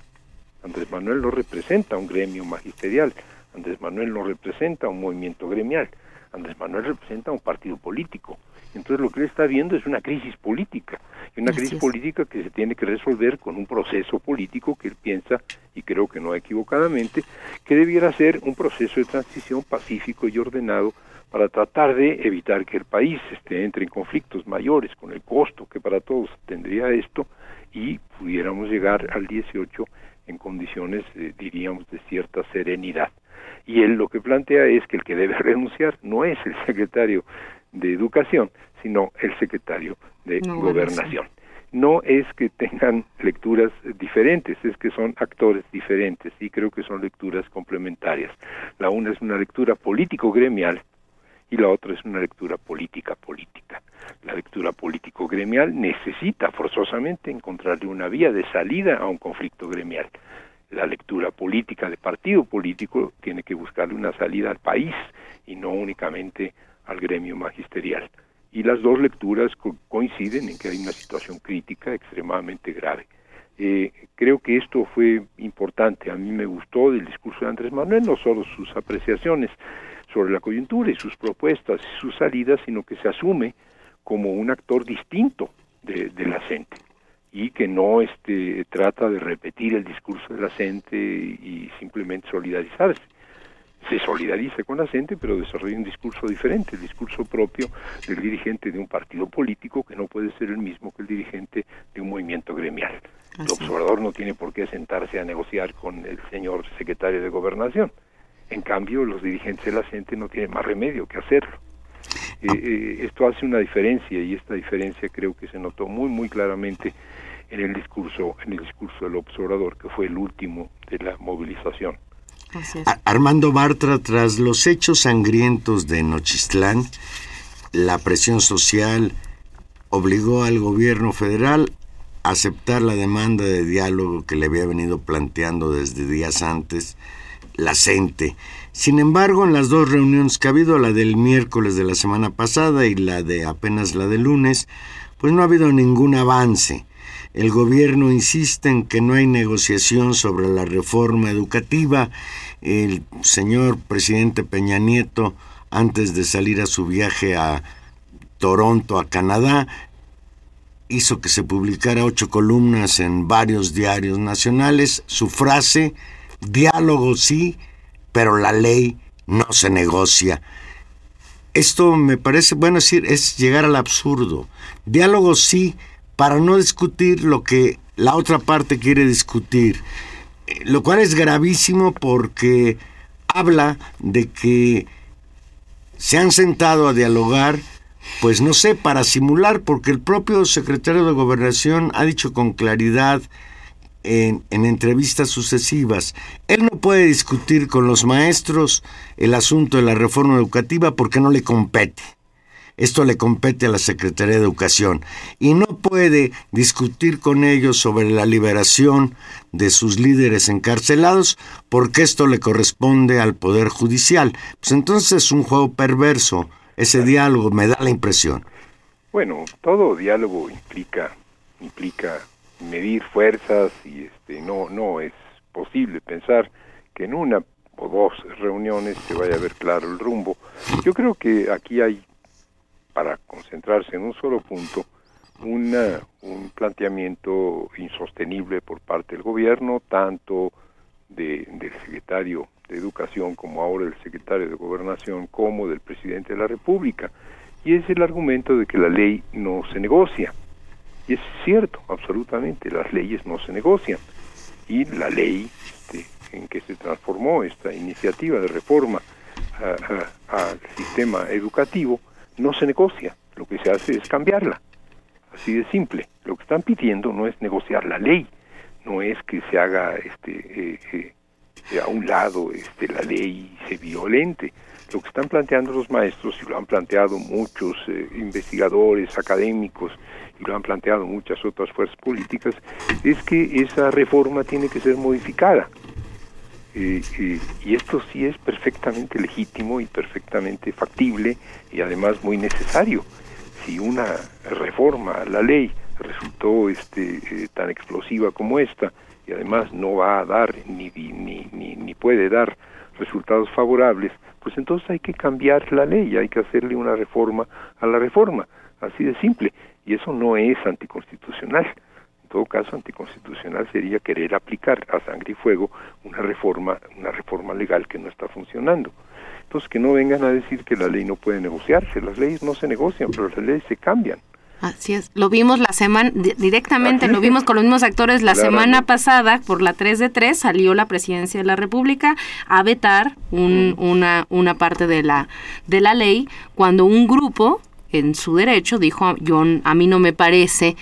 Andrés Manuel no representa un gremio magisterial, Andrés Manuel no representa un movimiento gremial, Andrés Manuel representa un partido político. Entonces lo que él está viendo es una crisis política, y una crisis política que se tiene que resolver con un proceso político que él piensa, y creo que no equivocadamente, que debiera ser un proceso de transición pacífico y ordenado para tratar de evitar que el país este, entre en conflictos mayores con el costo que para todos tendría esto y pudiéramos llegar al 18 en condiciones, eh, diríamos, de cierta serenidad. Y él lo que plantea es que el que debe renunciar no es el secretario de Educación, sino el secretario de Gobernación. No es que tengan lecturas diferentes, es que son actores diferentes y creo que son lecturas complementarias. La una es una lectura político-gremial y la otra es una lectura política política. La lectura político gremial necesita forzosamente encontrarle una vía de salida a un conflicto gremial. La lectura política de partido político tiene que buscarle una salida al país y no únicamente al gremio magisterial. Y las dos lecturas coinciden en que hay una situación crítica extremadamente grave. Eh, creo que esto fue importante. A mí me gustó del discurso de Andrés Manuel, no solo sus apreciaciones, sobre la coyuntura y sus propuestas y sus salidas, sino que se asume como un actor distinto de, la gente y que no este, trata de repetir el discurso de la gente y simplemente solidarizarse. Se solidariza con la gente, pero desarrolla un discurso diferente, el discurso propio del dirigente de un partido político que no puede ser el mismo que el dirigente de un movimiento gremial. el observador no tiene por qué sentarse a negociar con el señor secretario de gobernación en cambio, los dirigentes de la gente no tienen más remedio que hacerlo. Eh, eh, esto hace una diferencia y esta diferencia creo que se notó muy muy claramente en el discurso en el discurso del observador que fue el último de la movilización. Armando Bartra, tras los hechos sangrientos de Nochistlán, la presión social obligó al gobierno federal a aceptar la demanda de diálogo que le había venido planteando desde días antes la CENTE. Sin embargo, en las dos reuniones que ha habido, la del miércoles de la semana pasada y la de apenas la del lunes, pues no ha habido ningún avance. El gobierno insiste en que no hay negociación sobre la reforma educativa. El señor presidente Peña Nieto, antes de salir a su viaje a Toronto, a Canadá, hizo que se publicara ocho columnas en varios diarios nacionales. Su frase, Diálogo sí, pero la ley no se negocia. Esto me parece, bueno, decir, es llegar al absurdo. Diálogo sí, para no discutir lo que la otra parte quiere discutir. Eh, lo cual es gravísimo porque habla de que se han sentado a dialogar, pues no sé, para simular, porque el propio secretario de Gobernación ha dicho con claridad en, entrevistas sucesivas. Él no puede discutir con los maestros el asunto de la reforma educativa porque no le compete. Esto le compete a la Secretaría de Educación y no puede discutir con ellos sobre la liberación de sus líderes encarcelados porque esto le corresponde al Poder Judicial. Pues entonces es un juego perverso ese diálogo, me da la impresión. Bueno, todo diálogo implica implica medir fuerzas y este no no es posible pensar que en una o dos reuniones se vaya a ver claro el rumbo. Yo creo que aquí hay para concentrarse en un solo punto una, un planteamiento insostenible por parte del gobierno, tanto de, del secretario de Educación como ahora el secretario de Gobernación como del presidente de la República. Y es el argumento de que la ley no se negocia. Y es cierto, absolutamente, las leyes no se negocian. Y la ley este, en que se transformó esta iniciativa de reforma al sistema educativo no se negocia. Lo que se hace es cambiarla. Así de simple. Lo que están pidiendo no es negociar la ley, no es que se haga este eh, eh, a un lado este la ley se violente. Lo que están planteando los maestros y lo han planteado muchos eh, investigadores académicos y lo han planteado muchas otras fuerzas políticas, es que esa reforma tiene que ser modificada. Y esto sí es perfectamente legítimo y perfectamente factible y además muy necesario. Si una reforma a la ley resultó este, eh, tan explosiva como esta y además no va a dar ni, ni, ni, ni puede dar resultados favorables, pues entonces hay que cambiar la ley, hay que hacerle una reforma a la reforma, así de simple y eso no es anticonstitucional. En todo caso, anticonstitucional sería querer aplicar a sangre y fuego una reforma, una reforma legal que no está funcionando. Entonces, que no vengan a decir que la ley no puede negociarse. Las leyes no se negocian, pero las leyes se cambian. Así es, lo vimos la semana, directamente lo vimos con los mismos actores la semana pasada, por la 3 de 3 salió la presidencia de la República a vetar un, una, una parte de la, de la ley cuando un grupo en su derecho, dijo, yo, a mí no me parece,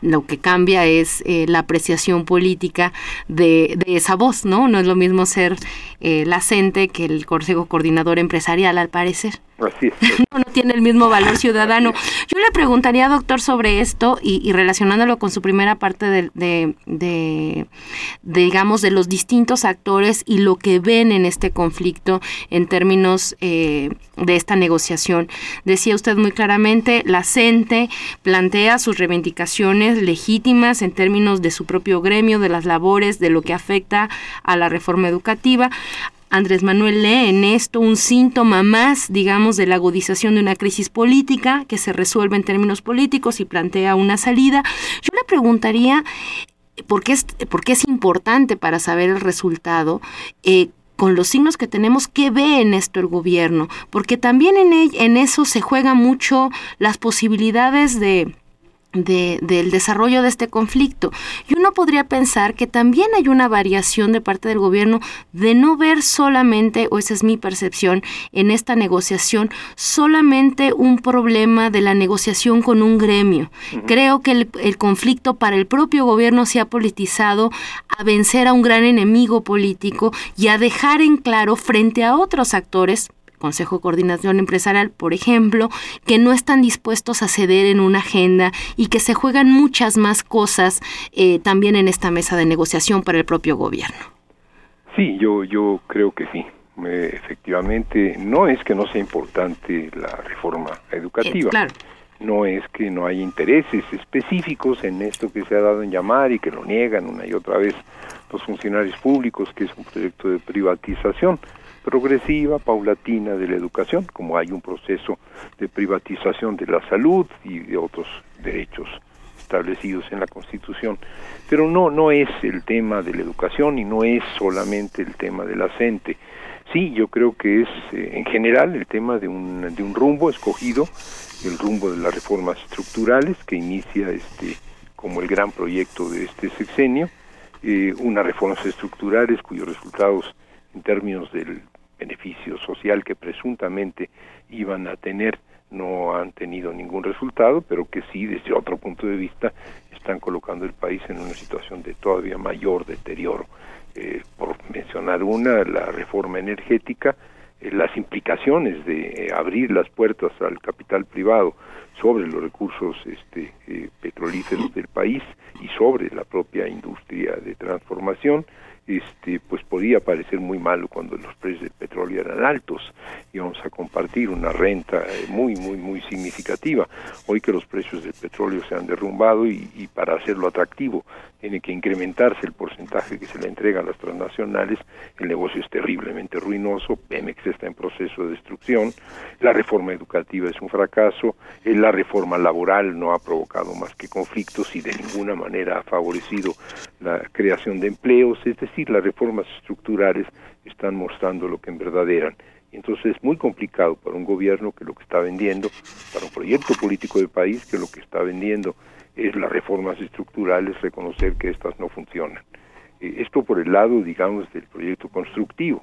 lo que cambia es eh, la apreciación política de, de, esa voz, ¿no? No es lo mismo ser eh, la CENTE que el Consejo Coordinador Empresarial, al parecer. Así No, no, tiene el mismo valor ciudadano. Yo le preguntaría, doctor, sobre esto y, y relacionándolo con su primera parte de, de, de, digamos, de los distintos actores y lo que ven en este conflicto en términos eh, de esta negociación. Decía usted muy claramente, la CENTE plantea sus reivindicaciones legítimas en términos de su propio gremio, de las labores, de lo que afecta a la reforma educativa. Andrés Manuel lee en esto un síntoma más, digamos, de la agudización de una crisis política que se resuelve en términos políticos y plantea una salida. Yo le preguntaría, ¿por qué es, es importante para saber el resultado? Eh, con los signos que tenemos, ¿qué ve en esto el gobierno? Porque también en, en eso se juegan mucho las posibilidades de de, del desarrollo de este conflicto. Y uno podría pensar que también hay una variación de parte del gobierno de no ver solamente, o esa es mi percepción, en esta negociación, solamente un problema de la negociación con un gremio. Creo que el, el conflicto para el propio gobierno se ha politizado a vencer a un gran enemigo político y a dejar en claro frente a otros actores, Consejo de Coordinación Empresarial, por ejemplo, que no están dispuestos a ceder en una agenda y que se juegan muchas más cosas eh, también en esta mesa de negociación para el propio gobierno. Sí, yo, yo creo que sí. Eh, efectivamente, no es que no sea importante la reforma educativa. Eh, claro. No es que no haya intereses específicos en esto que se ha dado en llamar y que lo niegan una y otra vez los funcionarios públicos, que es un proyecto de privatización progresiva, paulatina de la educación, como hay un proceso de privatización de la salud y de otros derechos establecidos en la Constitución. Pero no, no es el tema de la educación y no es solamente el tema de la CENTE. Sí, yo creo que es eh, en general el tema de un, de un rumbo escogido, el rumbo de las reformas estructurales que inicia este como el gran proyecto de este sexenio, eh, unas reformas estructurales cuyos resultados en términos del beneficio social que presuntamente iban a tener no han tenido ningún resultado, pero que sí, desde otro punto de vista, están colocando el país en una situación de todavía mayor deterioro. Eh, por mencionar una, la reforma energética, eh, las implicaciones de eh, abrir las puertas al capital privado sobre los recursos este, petrolíferos del país y sobre la propia industria de transformación este, pues podía parecer muy malo cuando los precios del petróleo eran altos. Íbamos a compartir una renta eh, muy, muy, muy significativa. Hoy que los precios del petróleo se han derrumbado y, y para hacerlo atractivo tiene que incrementarse el porcentaje que se le entrega a las transnacionales, el negocio es terriblemente ruinoso, Pemex está en proceso de destrucción, la reforma educativa es un fracaso, eh, la reforma laboral no ha provocado más que conflictos y de ninguna manera ha favorecido la creación de empleos, es decir, las reformas estructurales están mostrando lo que en verdad eran. Entonces es muy complicado para un gobierno que lo que está vendiendo, para un proyecto político del país que lo que está vendiendo es las reformas estructurales, reconocer que estas no funcionan. Eh, esto por el lado, digamos, del proyecto constructivo,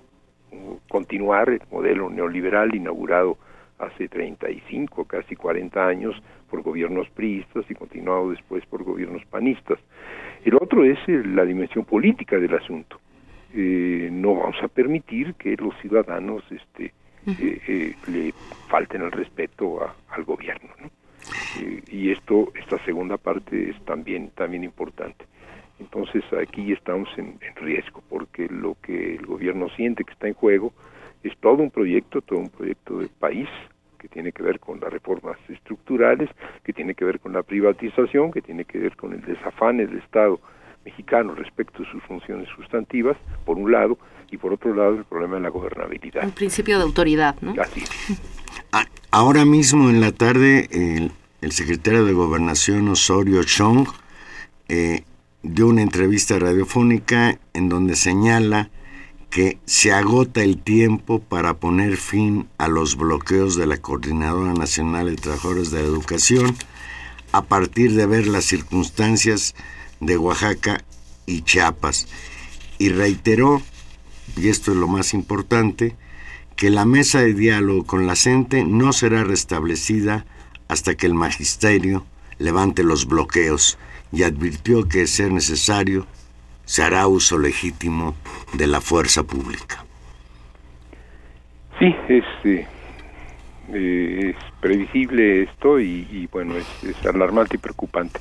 continuar el modelo neoliberal inaugurado hace 35, casi 40 años por gobiernos priistas y continuado después por gobiernos panistas. El otro es eh, la dimensión política del asunto. Eh, no vamos a permitir que los ciudadanos este, le falten el respeto al gobierno. ¿no? Y esto, esta segunda parte es también, también importante. Entonces aquí estamos en, riesgo porque lo que el gobierno siente que está en juego es todo un proyecto, todo un proyecto de país que tiene que ver con las reformas estructurales, que tiene que ver con la privatización, que tiene que ver con el desafane del Estado mexicano respecto a sus funciones sustantivas, por un lado, y por otro lado el problema de la gobernabilidad. Un principio de autoridad, ¿no? Así Ahora mismo en la tarde el, secretario de Gobernación Osorio Chong eh, dio una entrevista radiofónica en donde señala que se agota el tiempo para poner fin a los bloqueos de la Coordinadora Nacional de Trabajadores de la Educación a partir de ver las circunstancias de Oaxaca y Chiapas. Y reiteró, y esto es lo más importante, que la mesa de diálogo con la gente no será restablecida hasta que el magisterio levante los bloqueos y advirtió que, ser necesario, se hará uso legítimo de la fuerza pública. Sí, es, eh, es previsible esto y, bueno, es, alarmante y preocupante.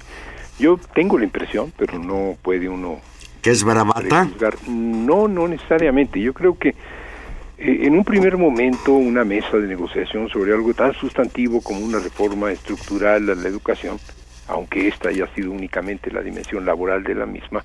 Yo tengo la impresión, pero no puede uno... ¿Que es bravata? No, no necesariamente. Yo creo que en un primer momento, una mesa de negociación sobre algo tan sustantivo como una reforma estructural a la educación, aunque esta haya sido únicamente la dimensión laboral de la misma,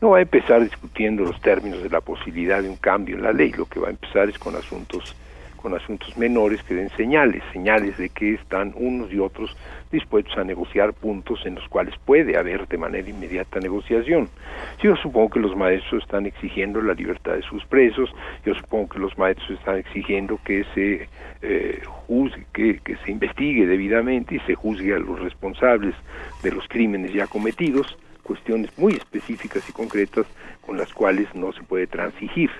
no va a empezar discutiendo los términos de la posibilidad de un cambio en la ley, lo que va a empezar es con asuntos con asuntos menores que den señales, señales de que están unos y otros dispuestos a negociar puntos en los cuales puede haber de manera inmediata negociación. Yo supongo que los maestros están exigiendo la libertad de sus presos, yo supongo que los maestros están exigiendo que se eh, juzgue, que, que se investigue debidamente y se juzgue a los responsables de los crímenes ya cometidos, cuestiones muy específicas y concretas con las cuales no se puede transigir.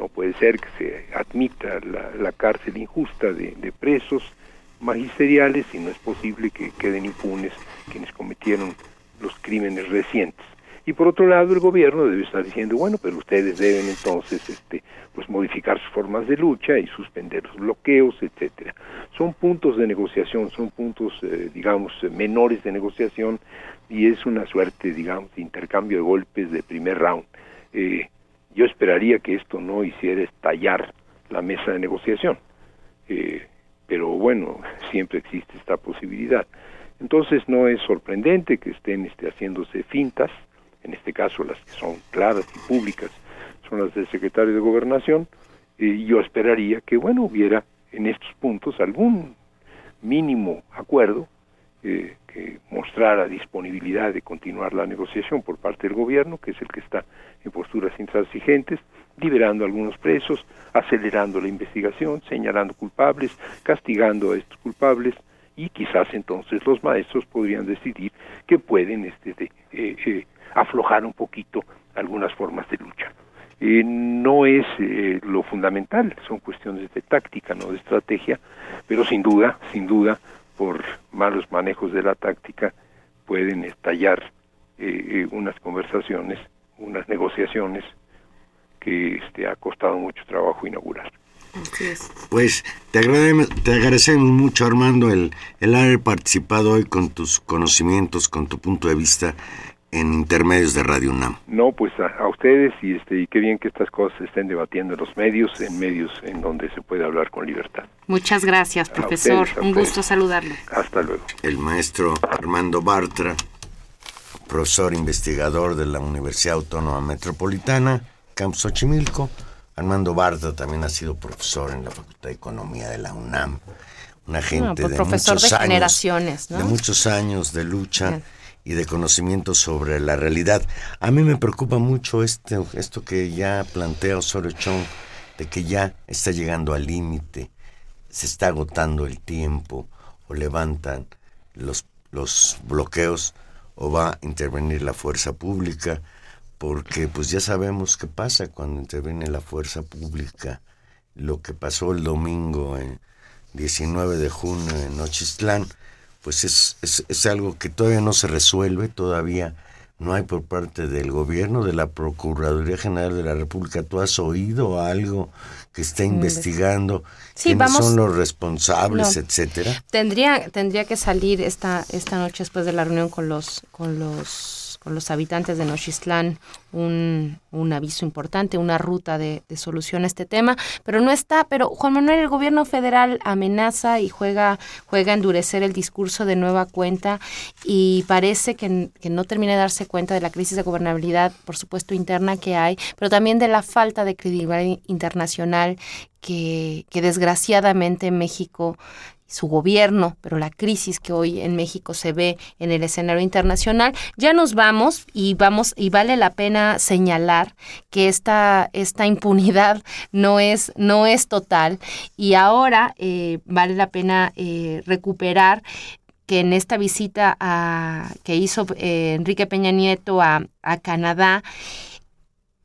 No puede ser que se admita la, cárcel injusta de, presos magisteriales y no es posible que queden impunes quienes cometieron los crímenes recientes. Y por otro lado, el gobierno debe estar diciendo, bueno, pero ustedes deben entonces este, pues modificar sus formas de lucha y suspender los bloqueos, etcétera. Son puntos de negociación, son puntos, eh, digamos, menores de negociación y es una suerte, digamos, de intercambio de golpes de primer round. Eh, yo esperaría que esto no hiciera estallar la mesa de negociación, eh, pero bueno, siempre existe esta posibilidad. Entonces no es sorprendente que estén este, haciéndose fintas, en este caso las que son claras y públicas son las del secretario de Gobernación, y yo esperaría que, bueno, hubiera en estos puntos algún mínimo acuerdo eh, que mostrara disponibilidad de continuar la negociación por parte del gobierno, que es el que está en posturas intransigentes, liberando a algunos presos, acelerando la investigación, señalando culpables, castigando a estos culpables y quizás entonces los maestros podrían decidir que pueden este, eh, eh, aflojar un poquito algunas formas de lucha. Eh, no es lo fundamental, son cuestiones de táctica, no de estrategia, pero sin duda, sin duda, por malos manejos de la táctica pueden estallar unas conversaciones unas negociaciones que este, ha costado mucho trabajo inaugurar. Pues te agradecemos, te agradecemos mucho Armando el, el haber participado hoy con tus conocimientos, con tu punto de vista en Intermedios de Radio UNAM. No, pues a, a ustedes y este y qué bien que estas cosas se estén debatiendo en los medios, en medios en donde se puede hablar con libertad. Muchas gracias, A profesor. ustedes, a Un gusto saludarlo. Hasta luego. El maestro Armando Bartra, profesor investigador de la Universidad Autónoma Metropolitana, Campus Xochimilco. Armando Bartra también ha sido profesor en la Facultad de Economía de la UNAM. Una gente pues de profesor muchos de años, generaciones, ¿no? de muchos años de lucha Bien. Y de conocimiento sobre la realidad. A mí me preocupa mucho este, esto que ya plantea Osorio Chong, de que ya está llegando al límite, se está agotando el tiempo, o levantan los, los bloqueos, o va a intervenir la fuerza pública, porque pues ya sabemos qué pasa cuando interviene la fuerza pública. Lo que pasó el domingo en 19 de junio en Nochistlán, pues es, es, es algo que todavía no se resuelve, todavía no hay por parte del gobierno, de la Procuraduría General de la República. ¿Tú has oído algo que está investigando? Sí, ¿Quiénes vamos- son los responsables, No. etcétera? Tendría, tendría que salir esta, esta noche después de la reunión con los, con los, con los habitantes de Nochistlán un, un aviso importante, una ruta de, de solución a este tema, pero no está, pero Juan Manuel, el gobierno federal amenaza y juega, juega a endurecer el discurso de nueva cuenta y parece que, que no termina de darse cuenta de la crisis de gobernabilidad, por supuesto, interna que hay, pero también de la falta de credibilidad internacional que, que desgraciadamente México su gobierno, pero la crisis que hoy en México se ve en el escenario internacional. Ya nos vamos y vamos y vale la pena señalar que esta esta impunidad no es no es total y ahora eh, vale la pena eh, recuperar que en esta visita a, que hizo eh, Enrique Peña Nieto a, a Canadá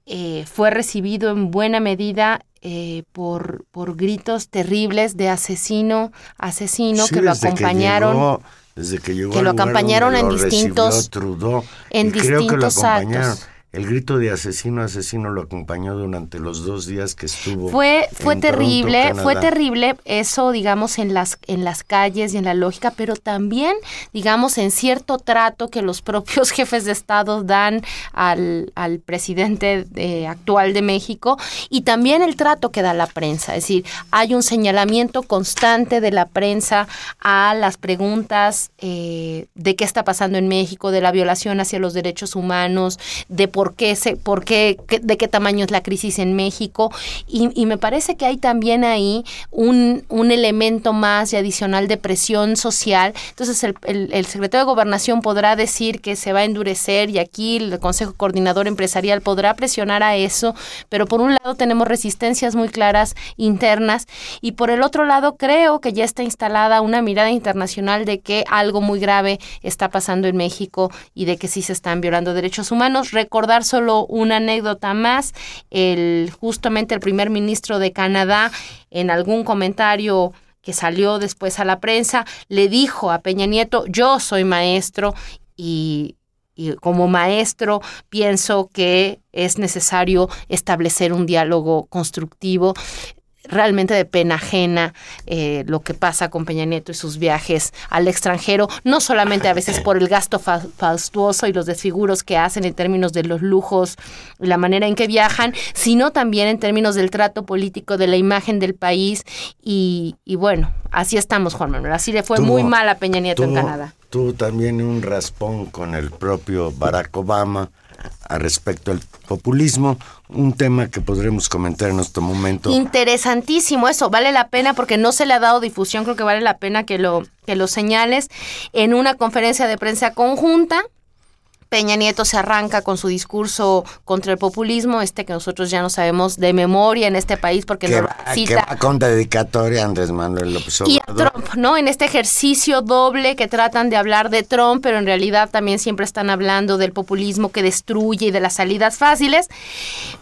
eh, fue recibido en buena medida eh, por, por gritos terribles de asesino, asesino, Sí, que lo acompañaron. llegó- desde que llegó que lo acompañaron en lo distintos- Trudeau, en y creo que lo distintos acompañaron. actos. El grito de asesino, asesino lo acompañó durante los dos días que estuvo. Fue, fue en Toronto, terrible, fue terrible eso, digamos, en las, en las calles y en la lógica, pero también, digamos, en cierto trato que los propios jefes de Estado dan al, al presidente eh, actual de México y también el trato que da la prensa. Es decir, hay un señalamiento constante de la prensa a las preguntas eh, de qué está pasando en México, de la violación hacia los derechos humanos, de por qué, se, por qué, de qué tamaño es la crisis en México. Y, y me parece que hay también ahí un, un elemento más y adicional de presión social. Entonces el, el- el secretario de Gobernación podrá decir que se va a endurecer y aquí el Consejo Coordinador Empresarial podrá presionar a eso, pero por un lado tenemos resistencias muy claras internas y por el otro lado creo que ya está instalada una mirada internacional de que algo muy grave está pasando en México y de que sí se están violando derechos humanos. Recordar solo una anécdota más, el justamente el primer ministro de Canadá en algún comentario que salió después a la prensa, le dijo a Peña Nieto, yo soy maestro y, y como maestro pienso que es necesario establecer un diálogo constructivo realmente de pena ajena eh, lo que pasa con Peña Nieto y sus viajes al extranjero, no solamente a veces por el gasto fa fastuoso y los desfiguros que hacen en términos de los lujos la manera en que viajan, sino también en términos del trato político, de la imagen del país y, y bueno, así estamos Juan Manuel, así le fue Tuvo- muy mal a Peña Nieto en Canadá. Tuvo también un raspón con el propio Barack Obama a respecto al populismo, un tema que podremos comentar en este momento. Interesantísimo eso, vale la pena porque no se le ha dado difusión, creo que vale la pena que lo, que lo señales. En una conferencia de prensa conjunta, Peña Nieto se arranca con su discurso contra el populismo, este que nosotros ya no sabemos de memoria en este país porque que cita va con dedicatoria Andrés Manuel López y a Obrador. Trump, ¿no? En este ejercicio doble que tratan de hablar de Trump, pero en realidad también siempre están hablando del populismo que destruye y de las salidas fáciles.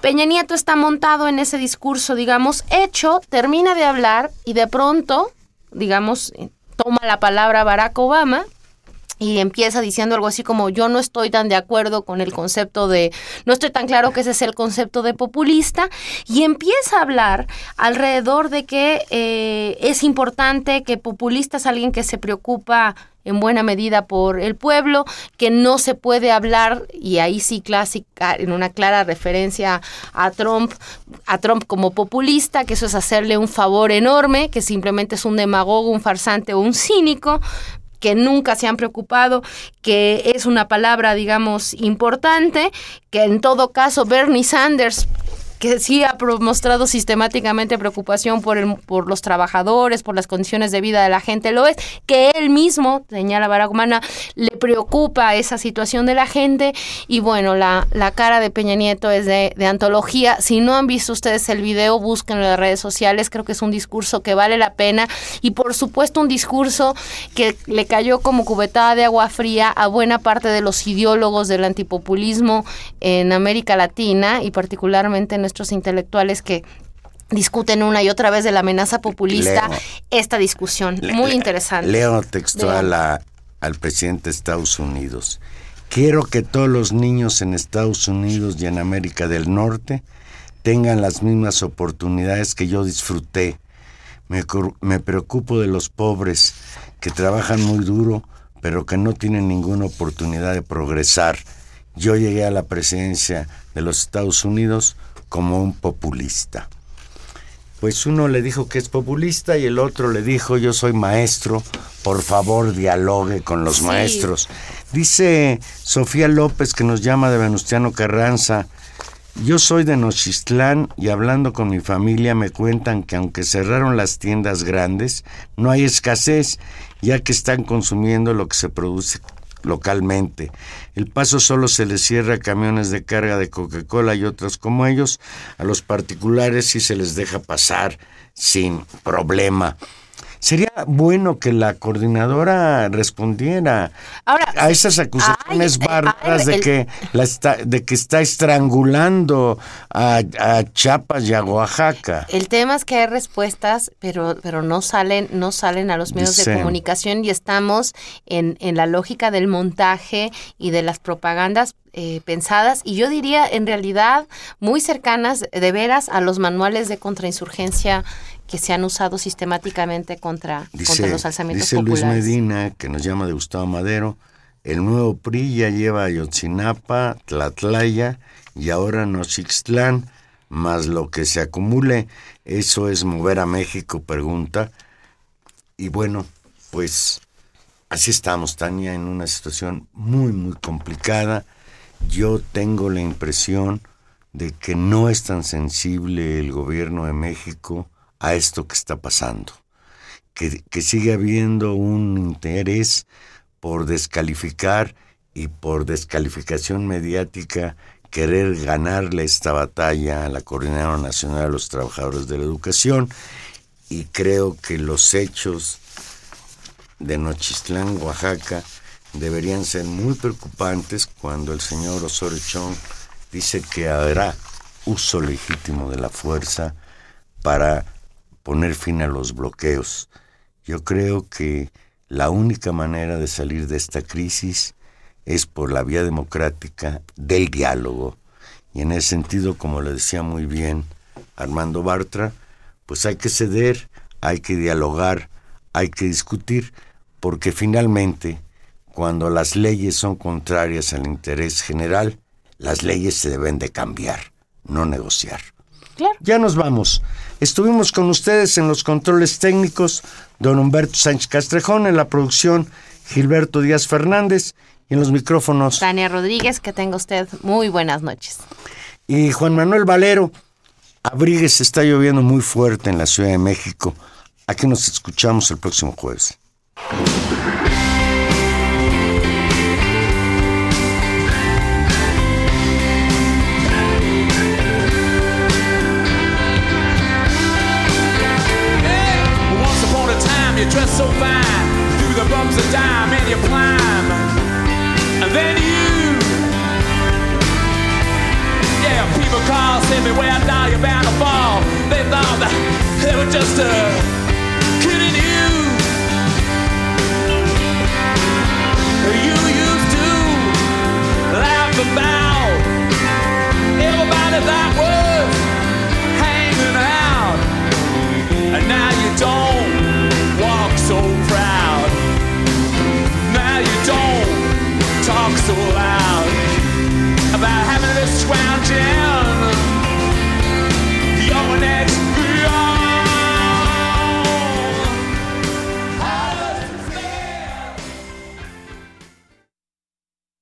Peña Nieto está montado en ese discurso, digamos, hecho, termina de hablar y de pronto, digamos, eh, toma la palabra Barack Obama y empieza diciendo algo así como yo no estoy tan de acuerdo con el concepto de, no estoy tan claro que ese es el concepto de populista, y empieza a hablar alrededor de que eh, es importante que populista es alguien que se preocupa en buena medida por el pueblo, que no se puede hablar, y ahí sí clásica, en una clara referencia a Trump, a Trump como populista, que eso es hacerle un favor enorme, que simplemente es un demagogo, un farsante o un cínico, que nunca se han preocupado, que es una palabra, digamos, importante, que en todo caso Bernie Sanders que sí ha mostrado sistemáticamente preocupación por, el, por los trabajadores, por las condiciones de vida de la gente, lo es, que él mismo, señala Barack Obama, le preocupa esa situación de la gente y bueno, la, la cara de Peña Nieto es de, de antología. Si no han visto ustedes el video, búsquenlo en las redes sociales, creo que es un discurso que vale la pena y por supuesto un discurso que le cayó como cubetada de agua fría a buena parte de los ideólogos del antipopulismo en América Latina y particularmente en nuestros intelectuales que discuten una y otra vez de la amenaza populista Leo. esta discusión. Muy interesante. Leo textual a- al presidente de Estados Unidos. Quiero que todos los niños en Estados Unidos y en América del Norte tengan las mismas oportunidades que yo disfruté. Me, me preocupo de los pobres que trabajan muy duro, pero que no tienen ninguna oportunidad de progresar. Yo llegué a la presidencia de los Estados Unidos como un populista. Pues uno le dijo que es populista y el otro le dijo yo soy maestro, por favor dialogue con los Sí. maestros. Dice Sofía López que nos llama de Venustiano Carranza, yo soy de Nochistlán y hablando con mi familia me cuentan que aunque cerraron las tiendas grandes, no hay escasez, ya que están consumiendo lo que se produce localmente. El paso solo se les cierra a camiones de carga de Coca-Cola y otros como ellos. A los particulares sí se les deja pasar sin problema. Sería bueno que la coordinadora respondiera Ahora, a esas acusaciones ay, bárbaras ay, de que la está, de que está estrangulando a, a Chiapas y a Oaxaca. El tema es que hay respuestas, pero, pero no salen, no salen a los medios Dice- de comunicación y estamos en, en la lógica del montaje y de las propagandas eh, pensadas y yo diría en realidad muy cercanas de veras a los manuales de contrainsurgencia que se han usado sistemáticamente contra, contra los alzamientos dice Luis. Medina, que nos llama de Gustavo Madero, el nuevo PRI ya lleva a Ayotzinapa, Tlatlaya y ahora Nochixtlán, más lo que se acumule, eso es mover a México, pregunta. Y bueno, pues así estamos, Tania, en una situación muy, muy complicada. Yo tengo la impresión de que no es tan sensible el gobierno de México a esto que está pasando, que, que sigue habiendo un interés por descalificar y por descalificación mediática querer ganarle esta batalla a la Coordinadora Nacional de los Trabajadores de la Educación y creo que los hechos de Nochistlán, Oaxaca, deberían ser muy preocupantes cuando el señor Osorio Chong dice que habrá uso legítimo de la fuerza para poner fin a los bloqueos. Yo creo que la única manera de salir de esta crisis es por la vía democrática del diálogo. Y en ese sentido, como le decía muy bien Armando Bartra, pues hay que ceder, hay que dialogar, hay que discutir, porque finalmente, cuando las leyes son contrarias al interés general, las leyes se deben de cambiar, no negociar. Claro. Ya nos vamos. Estuvimos con ustedes en los controles técnicos, don Humberto Sánchez Castrejón, en la producción Gilberto Díaz Fernández y en los micrófonos Tania Rodríguez, que tenga usted muy buenas noches. y Juan Manuel Valero. Abrigues, está lloviendo muy fuerte en la Ciudad de México. Aquí nos escuchamos el próximo jueves. me where I die, you're bound to fall. They thought that they were just uh, kidding you. You used to laugh about everybody that was hanging out, and now you don't walk so proud. Now you don't talk so loud about having this crown jam.